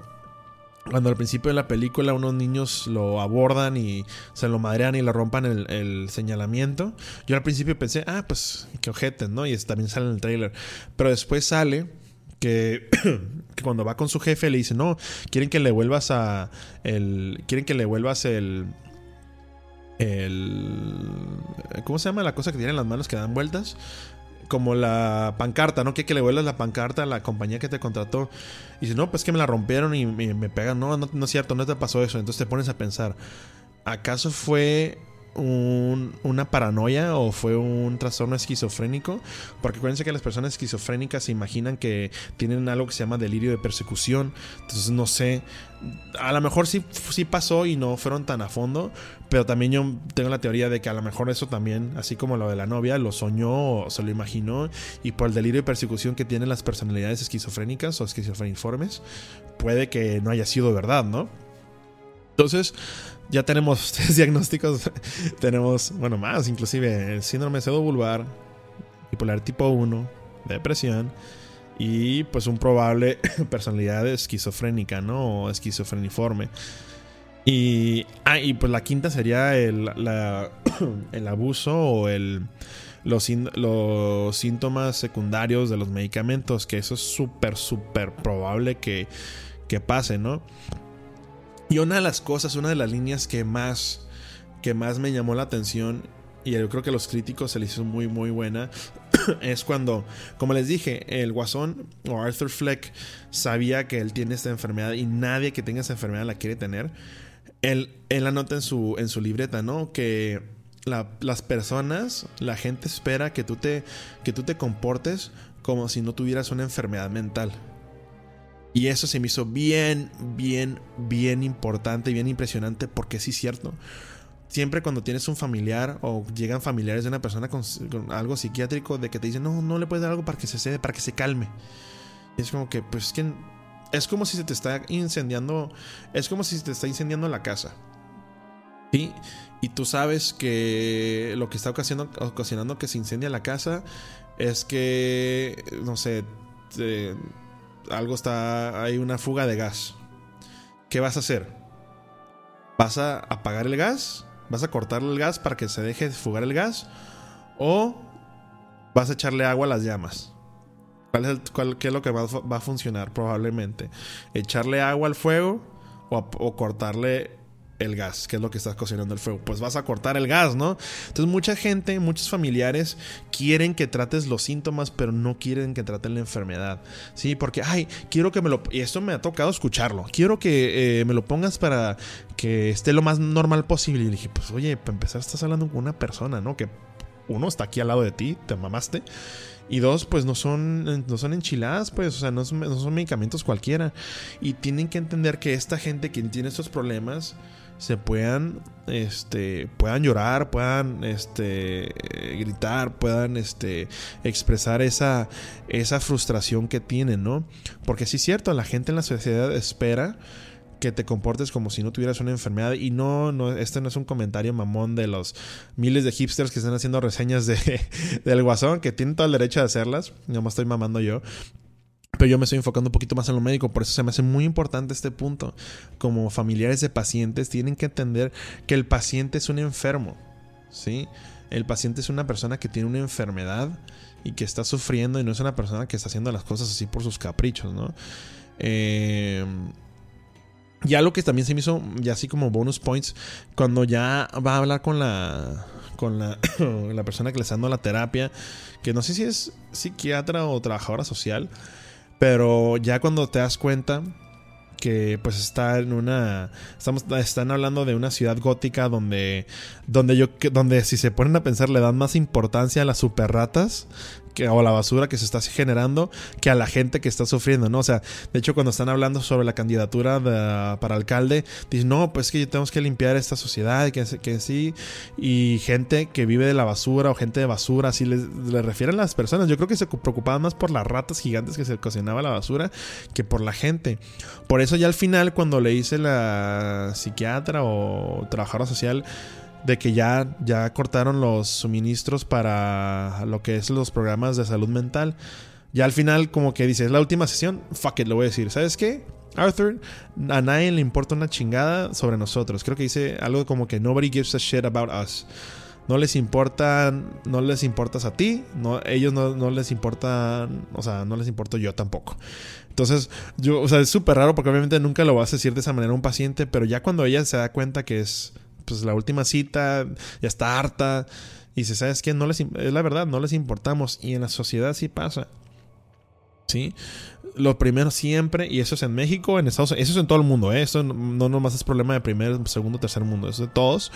cuando al principio de la película unos niños lo abordan y se lo madrean y le rompan el, señalamiento. Yo al principio pensé, ah, pues qué ojete, ¿no? Y también sale en el trailer. Pero después sale que, cuando va con su jefe le dice, no, quieren que le vuelvas a... El, quieren que le vuelvas el... El... ¿Cómo se llama la cosa que tienen las manos que dan vueltas? como la pancarta, ¿no? Que, que le vuelvas la pancarta a la compañía que te contrató. Y dice, no, pues que me la rompieron y me, pegan. No, no, no es cierto, no te pasó eso. Entonces te pones a pensar, ¿acaso fue una paranoia o fue un trastorno esquizofrénico. Porque acuérdense que las personas esquizofrénicas se imaginan que tienen algo que se llama delirio de persecución. Entonces no sé. A lo mejor sí, sí pasó y no fueron tan a fondo. Pero también yo tengo la teoría de que a lo mejor eso también, así como lo de la novia, lo soñó o se lo imaginó. Y por el delirio de persecución que tienen las personalidades esquizofrénicas o esquizofreniformes, puede que no haya sido verdad, ¿no? Entonces, ya tenemos tres diagnósticos. tenemos, bueno, más, inclusive el síndrome pseudobulbar, bipolar tipo 1, depresión y pues un probable personalidad esquizofrénica, ¿no? O esquizofreniforme. Y, ah, y pues la quinta sería el, el abuso o el, los, los, síntomas secundarios de los medicamentos, que eso es súper, súper probable que, que pase, ¿no? Y una de las cosas, una de las líneas que más, que más me llamó la atención, y yo creo que a los críticos se les hizo muy, muy buena, es cuando, como les dije, el guasón o Arthur Fleck sabía que él tiene esta enfermedad y nadie que tenga esa enfermedad la quiere tener. Él, él anota en su, en su libreta, ¿no? Que las personas, la gente espera que tú, te, que tú te comportes como si no tuvieras una enfermedad mental. Y eso se me hizo bien, bien, bien importante y bien impresionante porque sí es cierto. Siempre cuando tienes un familiar o llegan familiares de una persona con, algo psiquiátrico de que te dicen, no, no le puedes dar algo para que se cede, para que se calme. Y es como que, pues es que es como si se te está incendiando, es como si se te está incendiando la casa. ¿Sí? Y tú sabes que lo que está ocasionando, ocasionando que se incendia la casa es que, no sé, te, algo está, hay una fuga de gas. ¿Qué vas a hacer? ¿Vas a apagar el gas? ¿Vas a cortarle el gas para que se deje de fugar el gas? ¿O vas a echarle agua a las llamas? ¿Cuál es ¿Qué es lo que va, a funcionar probablemente? ¿Echarle agua al fuego o cortarle el gas, que es lo que estás cocinando el fuego. Pues vas a cortar el gas, ¿no? Entonces mucha gente, muchos familiares quieren que trates los síntomas, pero no quieren que traten la enfermedad. Sí, porque, ay, quiero que me lo... Y esto me ha tocado escucharlo. Quiero que eh, me lo pongas para que esté lo más normal posible. Y dije, pues oye, para empezar estás hablando con una persona, ¿no? Que uno está aquí al lado de ti, te mamaste. Y dos, pues no son, no son enchiladas, pues, o sea, no son, no son medicamentos cualquiera. Y tienen que entender que esta gente que tiene estos problemas se puedan este puedan llorar puedan este gritar puedan este expresar esa esa frustración que tienen no porque sí es cierto la gente en la sociedad espera que te comportes como si no tuvieras una enfermedad. Y no, no este no es un comentario mamón de los miles de hipsters que están haciendo reseñas de, del guasón que tienen todo el derecho de hacerlas. No me estoy mamando yo pero yo me estoy enfocando un poquito más en lo médico, por eso se me hace muy importante este punto. Como familiares de pacientes tienen que entender que el paciente es un enfermo, ¿sí? El paciente es una persona que tiene una enfermedad y que está sufriendo y no es una persona que está haciendo las cosas así por sus caprichos, ¿no? Eh, ya lo que también se me hizo, ya así como bonus points, cuando ya va a hablar con la con la, la persona que le está dando la terapia, que no sé si es psiquiatra o trabajadora social, pero ya cuando te das cuenta que pues está en una estamos están hablando de una ciudad gótica donde donde yo donde si se ponen a pensar le dan más importancia a las super ratas que, o la basura que se está generando que a la gente que está sufriendo, ¿no? O sea, de hecho cuando están hablando sobre la candidatura para alcalde, dicen, no, pues que tenemos que limpiar esta sociedad, que, que sí, y gente que vive de la basura o gente de basura, así le, le refieren las personas. Yo creo que se preocupaban más por las ratas gigantes que se cocinaba la basura que por la gente. Por eso ya al final cuando le hice la psiquiatra o trabajadora social, de que ya, ya cortaron los suministros para lo que es los programas de salud mental. Ya al final, como que dice, es la última sesión, fuck it, lo voy a decir. ¿Sabes qué? Arthur, a nadie le importa una chingada sobre nosotros. Creo que dice algo como que nobody gives a shit about us. No les importa, no les importas a ti, no, ellos no, no les importan, o sea, no les importo yo tampoco. Entonces, yo, o sea, es súper raro porque obviamente nunca lo vas a decir de esa manera a un paciente, pero ya cuando ella se da cuenta que es pues la última cita, ya está harta. Y dice, ¿sabes qué? No les, es la verdad, no les importamos. Y en la sociedad sí pasa. ¿Sí? Lo primero siempre, y eso es en México, en Estados Unidos, eso es en todo el mundo, ¿eh? Eso no nomás es problema de primer, segundo, tercer mundo, eso es de todos.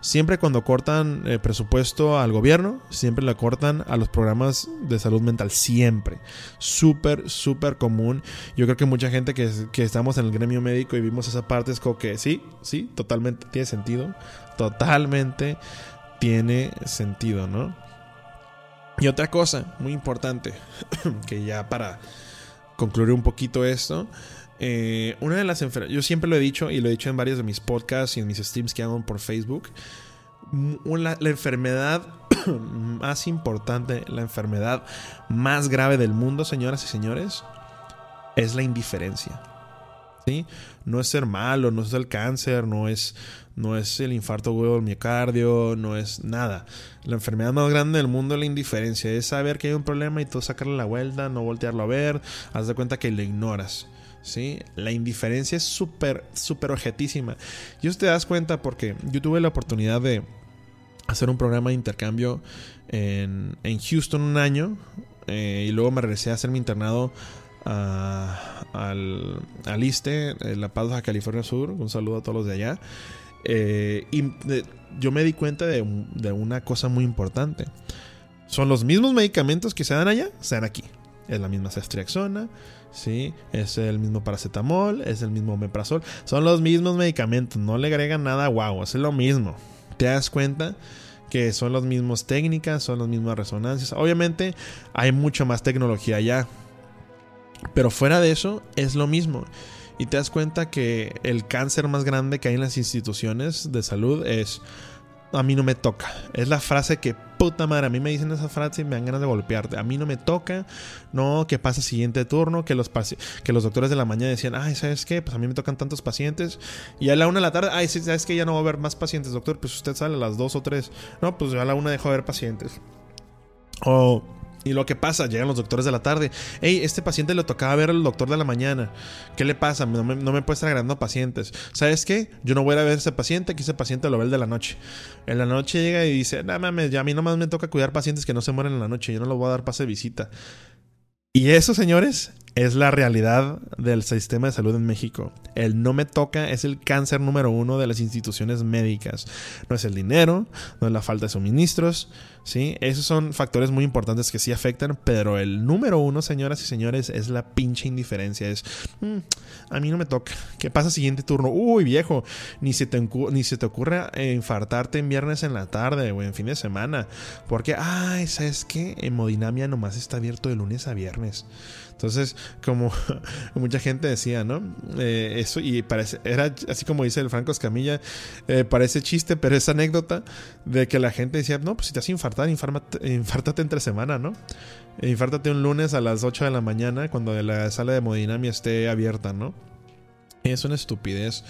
Siempre cuando cortan eh, presupuesto al gobierno, siempre le cortan a los programas de salud mental, siempre. Súper, súper común. Yo creo que mucha gente que, que estamos en el gremio médico y vimos esa parte es como que sí, sí, totalmente tiene sentido. Totalmente tiene sentido, ¿no? Y otra cosa muy importante, que ya para concluir un poquito esto, eh, una de las enfermedades, yo siempre lo he dicho y lo he dicho en varios de mis podcasts y en mis streams que hago por Facebook, la, la enfermedad más importante, la enfermedad más grave del mundo, señoras y señores, es la indiferencia. ¿Sí? No es ser malo, no es el cáncer, no es no es el infarto huevo del miocardio, no es nada. La enfermedad más grande del mundo es la indiferencia, es saber que hay un problema y tú sacarle la vuelta, no voltearlo a ver, haz de cuenta que lo ignoras. ¿Sí? La indiferencia es súper, súper objetísima. Y eso te das cuenta porque yo tuve la oportunidad de hacer un programa de intercambio en, Houston un año eh, y luego me regresé a hacer mi internado al, al ISTE, La Paz, California Sur. Un saludo a todos los de allá. Eh, y yo me di cuenta de, una cosa muy importante. Son los mismos medicamentos que se dan allá, se dan aquí. Es la misma ceftriaxona, ¿sí? Es el mismo paracetamol, es el mismo omeprazol. Son los mismos medicamentos, no le agregan nada guau, es lo mismo. ¿Te das cuenta? que son las mismas técnicas, son las mismas resonancias. Obviamente hay mucha más tecnología allá. Pero fuera de eso, es lo mismo y te das cuenta que el cáncer más grande que hay en las instituciones de salud es a mí no me toca. Es la frase que, puta madre, a mí me dicen esa frase y me dan ganas de golpearte. A mí no me toca, no, que pasa siguiente turno, que los, que los doctores de la mañana decían, ay, ¿sabes qué? Pues a mí me tocan tantos pacientes. Y a la una de la tarde, ay, ¿sabes qué? Ya no va a haber más pacientes, doctor. Pues usted sale a las dos o tres. No, pues a la una dejo de ver pacientes. O y lo que pasa, llegan los doctores de la tarde. Hey, este paciente le tocaba ver al doctor de la mañana. ¿Qué le pasa? No me, no puede estar agregando pacientes. ¿Sabes qué? Yo no voy a ver a ese paciente, que ese paciente lo ve el de la noche. En la noche llega y dice, no mames, ya a mí nomás me toca cuidar pacientes que no se mueren en la noche. Yo no los voy a dar pase de visita. Y eso, señores, es la realidad del sistema de salud en México. El no me toca es el cáncer número uno de las instituciones médicas. No es el dinero, no es la falta de suministros, ¿sí? Esos son factores muy importantes que sí afectan, pero el número uno, señoras y señores, es la pinche indiferencia. Es, mm, a mí no me toca. ¿Qué pasa siguiente turno? Uy, viejo, ni se te, ni se te ocurre infartarte en viernes en la tarde o en fin de semana. Porque, ay, ¿sabes qué? Hemodinamia nomás está abierto de lunes a viernes. Entonces, como mucha gente decía, ¿no? Eh, eso, y parece, era así como dice el Franco Escamilla, eh, parece chiste, pero es anécdota de que la gente decía, no, pues si te hace infartar, infártate entre semana, ¿no? Infártate un lunes a las 8 de la mañana cuando la sala de hemodinamia esté abierta, ¿no? Es una estupidez.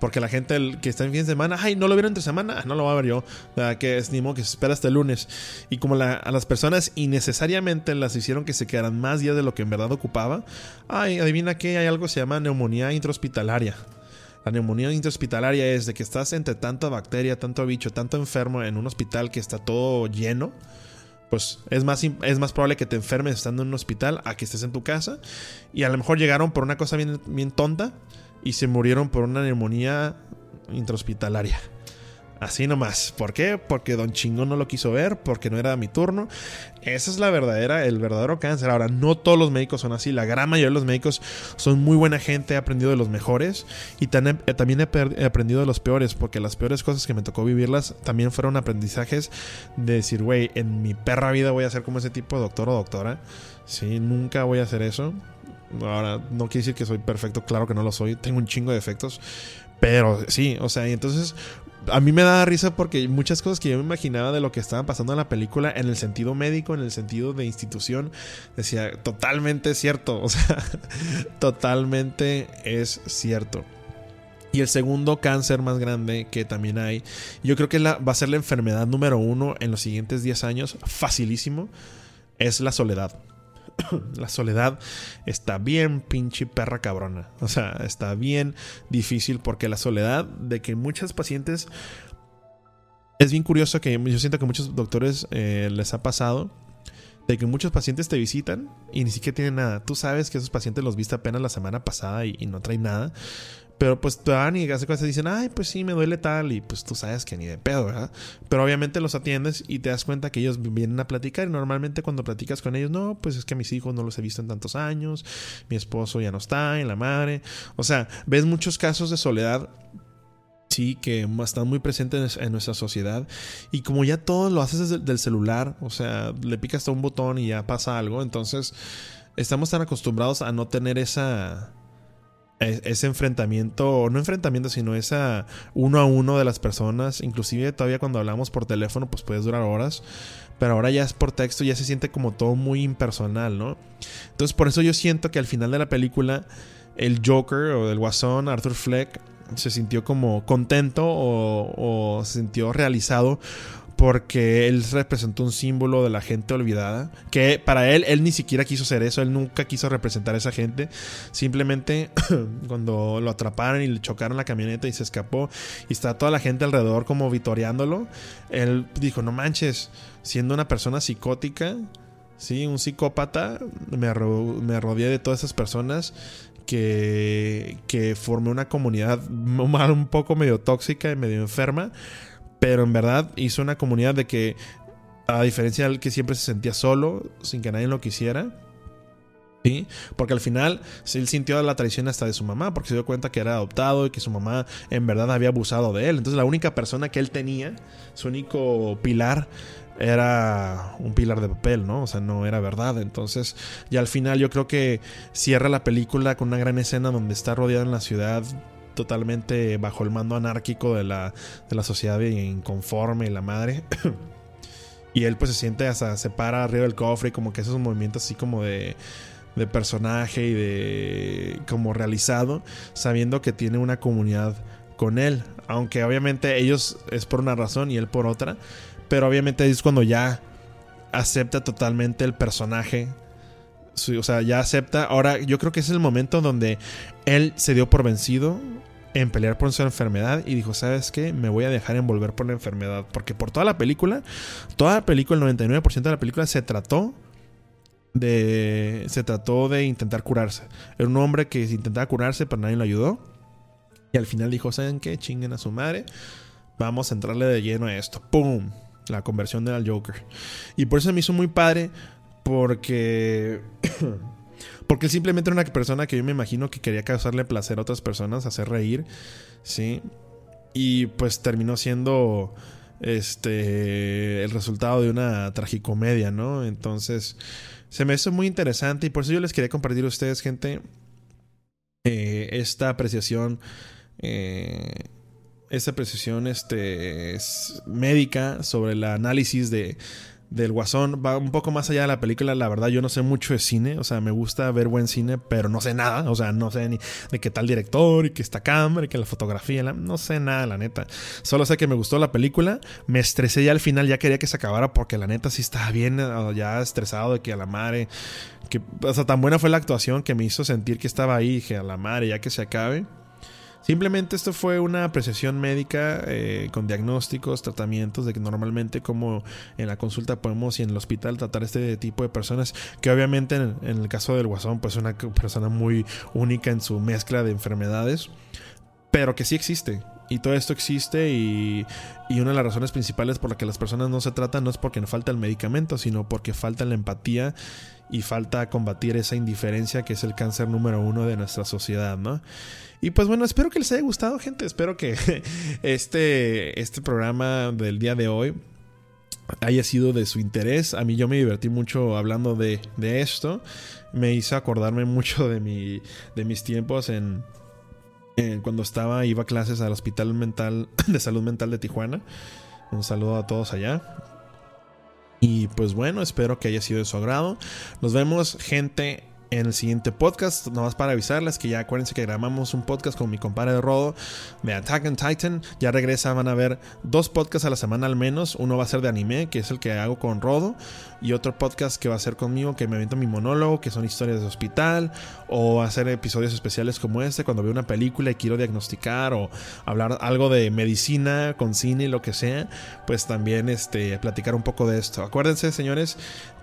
Porque la gente que está en fin de semana, ay, no lo vieron entre semana, no lo va a ver yo. que es ni modo que se espera hasta el lunes. Y como a las personas innecesariamente las hicieron que se quedaran más días de lo que en verdad ocupaba, ay, adivina que hay algo que se llama neumonía intrahospitalaria. La neumonía intrahospitalaria es de que estás entre tanta bacteria, tanto bicho, tanto enfermo en un hospital que está todo lleno. Pues es más, es más probable que te enfermes estando en un hospital a que estés en tu casa. Y a lo mejor llegaron por una cosa bien, bien tonta y se murieron por una neumonía intrahospitalaria. Así nomás. ¿Por qué? Porque Don Chingón no lo quiso ver, porque no era mi turno. Esa es la verdadera, el verdadero cáncer. Ahora, no todos los médicos son así. La gran mayoría de los médicos son muy buena gente. He aprendido de los mejores y eh, también he aprendido de los peores, porque las peores cosas que me tocó vivirlas también fueron aprendizajes de decir, güey, en mi perra vida voy a ser como ese tipo de doctor o doctora. Sí, nunca voy a hacer eso. Ahora, no quiere decir que soy perfecto, claro que no lo soy. Tengo un chingo de defectos. Pero sí, o sea, y entonces a mí me da risa porque muchas cosas que yo me imaginaba de lo que estaba pasando en la película, en el sentido médico, en el sentido de institución, decía, totalmente cierto, o sea, totalmente es cierto. Y el segundo cáncer más grande que también hay, yo creo que va a ser la enfermedad número uno en los siguientes 10 años, facilísimo, es la soledad. la soledad está bien pinche perra cabrona. O sea, está bien difícil porque la soledad de que muchos pacientes... Es bien curioso que yo siento que muchos doctores eh, les ha pasado de que muchos pacientes te visitan y ni siquiera tienen nada. Tú sabes que esos pacientes los viste apenas la semana pasada y, y no traen nada. Pero pues te van y hace cosas y dicen, ay, pues sí, me duele tal. Y pues tú sabes que ni de pedo, ¿verdad? Pero obviamente los atiendes y te das cuenta que ellos vienen a platicar. Y normalmente cuando platicas con ellos, no, pues es que mis hijos no los he visto en tantos años. Mi esposo ya no está, en la madre. O sea, ves muchos casos de soledad sí, que están muy presentes en nuestra sociedad. Y como ya todo lo haces desde el celular, o sea, le picas a un botón y ya pasa algo, entonces estamos tan acostumbrados a no tener esa ese enfrentamiento, no enfrentamiento, sino esa uno a uno de las personas. Inclusive todavía cuando hablamos por teléfono, pues puedes durar horas. Pero ahora ya es por texto, ya se siente como todo muy impersonal, ¿no? Entonces por eso yo siento que al final de la película, el Joker o el Guasón, Arthur Fleck, se sintió como contento o, o se sintió realizado porque él representó un símbolo de la gente olvidada, que para él, él ni siquiera quiso ser eso, él nunca quiso representar a esa gente, simplemente cuando lo atraparon y le chocaron la camioneta y se escapó y está toda la gente alrededor como vitoreándolo, él dijo, no manches, siendo una persona psicótica, sí, un psicópata, me, me rodeé de todas esas personas que, que formé una comunidad un poco medio tóxica y medio enferma pero en verdad hizo una comunidad de que, a diferencia del que siempre se sentía solo, sin que nadie lo quisiera, ¿sí? Porque al final él sintió la traición hasta de su mamá, porque se dio cuenta que era adoptado y que su mamá en verdad había abusado de él. Entonces la única persona que él tenía, su único pilar, era un pilar de papel, ¿no? O sea, no era verdad. Entonces, ya al final yo creo que cierra la película con una gran escena donde está rodeado en la ciudad totalmente bajo el mando anárquico de la, de la sociedad inconforme y la madre. y él pues se siente hasta se para arriba del cofre y como que esos movimientos así como de, de personaje y de como realizado, sabiendo que tiene una comunidad con él. Aunque obviamente ellos es por una razón y él por otra. Pero obviamente es cuando ya acepta totalmente el personaje o sea, ya acepta. Ahora, yo creo que es el momento donde él se dio por vencido en pelear por su enfermedad y dijo, ¿sabes qué? Me voy a dejar envolver por la enfermedad. Porque por toda la película, toda la película, el 99% de la película se trató de... Se trató de intentar curarse. Era un hombre que intentaba curarse, pero nadie lo ayudó. Y al final dijo, ¿saben qué? Chinguen a su madre. Vamos a entrarle de lleno a esto. ¡Pum! La conversión del Joker. Y por eso me hizo muy padre. Porque... Porque él simplemente era una persona que yo me imagino que quería causarle placer a otras personas, hacer reír, ¿sí? Y pues terminó siendo este el resultado de una tragicomedia, ¿no? Entonces, se me hizo muy interesante y por eso yo les quería compartir a ustedes, gente, eh, esta apreciación, eh, esta apreciación este, médica sobre el análisis de del Guasón va un poco más allá de la película. La verdad, yo no sé mucho de cine. O sea, me gusta ver buen cine, pero no sé nada. O sea, no sé ni de qué tal director y que esta cámara y que la fotografía. no sé nada, la neta. Solo sé que me gustó la película. Me estresé ya al final, ya quería que se acabara porque la neta sí estaba bien, eh, ya estresado de que a la madre. Que, o sea, tan buena fue la actuación que me hizo sentir que estaba ahí. Dije, a la madre, ya que se acabe. Simplemente esto fue una apreciación médica eh, con diagnósticos, tratamientos de que normalmente como en la consulta podemos y en el hospital tratar este tipo de personas que obviamente en, el caso del guasón pues es una persona muy única en su mezcla de enfermedades, pero que sí existe. y todo esto existe y, y, una de las razones principales por la que las personas no se tratan no es porque falta el medicamento, sino porque falta la empatía y falta combatir esa indiferencia que es el cáncer número uno de nuestra sociedad, ¿no? Y pues bueno, espero que les haya gustado, gente. Espero que este, este programa del día de hoy haya sido de su interés. A mí yo me divertí mucho hablando de, de esto. Me hizo acordarme mucho de, mi, de mis tiempos en, en, cuando estaba, iba a clases al Hospital Mental de Salud Mental de Tijuana. Un saludo a todos allá. Y pues bueno, espero que haya sido de su agrado. Nos vemos, gente, en el siguiente podcast. Nomás para avisarles que ya acuérdense que grabamos un podcast con mi compadre Rodo de Attack on Titan. Ya regresa, van a ver dos podcasts a la semana al menos. Uno va a ser de anime, que es el que hago con Rodo. Y otro podcast que va a ser conmigo, que me avento mi monólogo, que son historias de hospital. O hacer episodios especiales como este, cuando veo una película y quiero diagnosticar o hablar algo de medicina, con cine y lo que sea. Pues también este, platicar un poco de esto. Acuérdense, señores,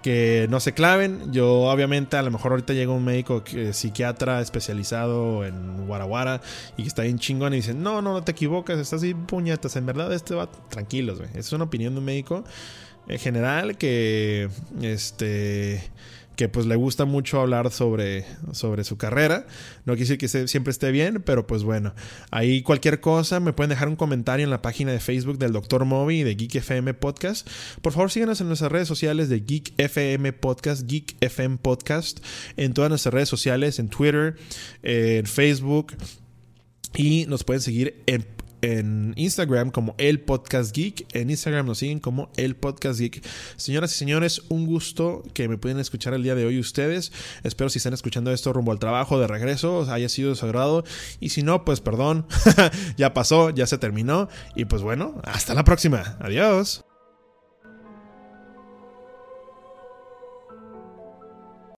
que no se claven. Yo obviamente a lo mejor ahorita llega un médico psiquiatra especializado en Guaraguara y que está bien chingón y dice, no, no, no te equivocas, estás así puñetas, en verdad este va tranquilos, güey. Es una opinión de un médico en general que este que pues le gusta mucho hablar sobre, sobre su carrera. No quiere decir que siempre esté bien, pero pues bueno, ahí cualquier cosa me pueden dejar un comentario en la página de Facebook del Dr. Moby de Geek FM Podcast. Por favor, síganos en nuestras redes sociales de Geek FM Podcast, Geek FM Podcast, en todas nuestras redes sociales, en Twitter, en Facebook. Y nos pueden seguir en en Instagram como El Podcast Geek. En Instagram nos siguen como El Podcast Geek. Señoras y señores, un gusto que me pueden escuchar el día de hoy ustedes. Espero si están escuchando esto rumbo al trabajo de regreso, haya sido de su agrado. Y si no, pues perdón, ya pasó, ya se terminó. Y pues bueno, hasta la próxima. Adiós.